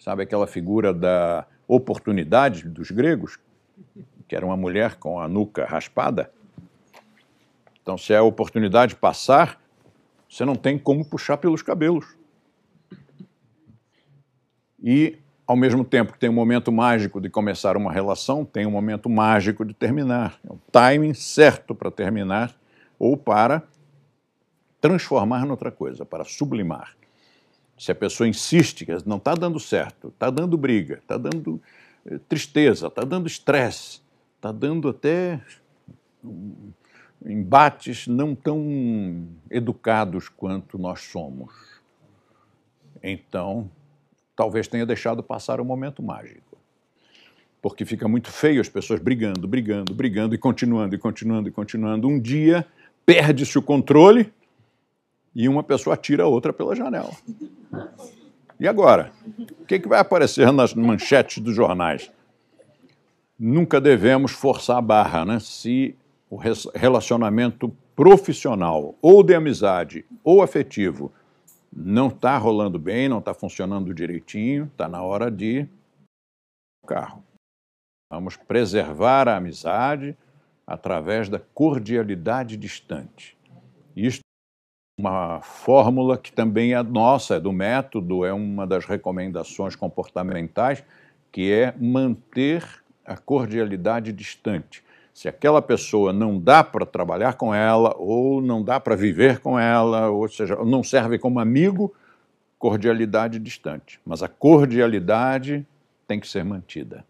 Sabe aquela figura da oportunidade dos gregos, que era uma mulher com a nuca raspada? Então, se a oportunidade passar, você não tem como puxar pelos cabelos. E, ao mesmo tempo que tem um momento mágico de começar uma relação, tem um momento mágico de terminar. É o timing certo para terminar ou para transformar noutra coisa, para sublimar. Se a pessoa insiste que não está dando certo, está dando briga, está dando eh, tristeza, está dando estresse, está dando até embates não tão educados quanto nós somos. Então, talvez tenha deixado passar o momento mágico. Porque fica muito feio as pessoas brigando, brigando, brigando e continuando, e continuando, e continuando. Um dia perde-se o controle e uma pessoa tira a outra pela janela. E agora? O que, que vai aparecer nas manchetes dos jornais? Nunca devemos forçar a barra, né? Se o relacionamento profissional, ou de amizade, ou afetivo, não está rolando bem, não está funcionando direitinho, está na hora de carro. Vamos preservar a amizade através da cordialidade distante. Isto uma fórmula que também é nossa, é do método, é uma das recomendações comportamentais, que é manter a cordialidade distante. Se aquela pessoa não dá para trabalhar com ela, ou não dá para viver com ela, ou seja, não serve como amigo, cordialidade distante. Mas a cordialidade tem que ser mantida.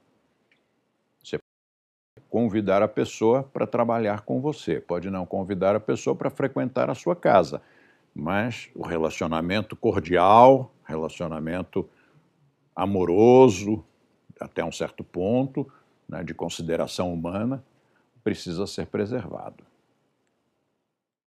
Você pode convidar a pessoa para trabalhar com você, pode não convidar a pessoa para frequentar a sua casa, mas o relacionamento cordial, relacionamento amoroso, até um certo ponto, né, de consideração humana, precisa ser preservado.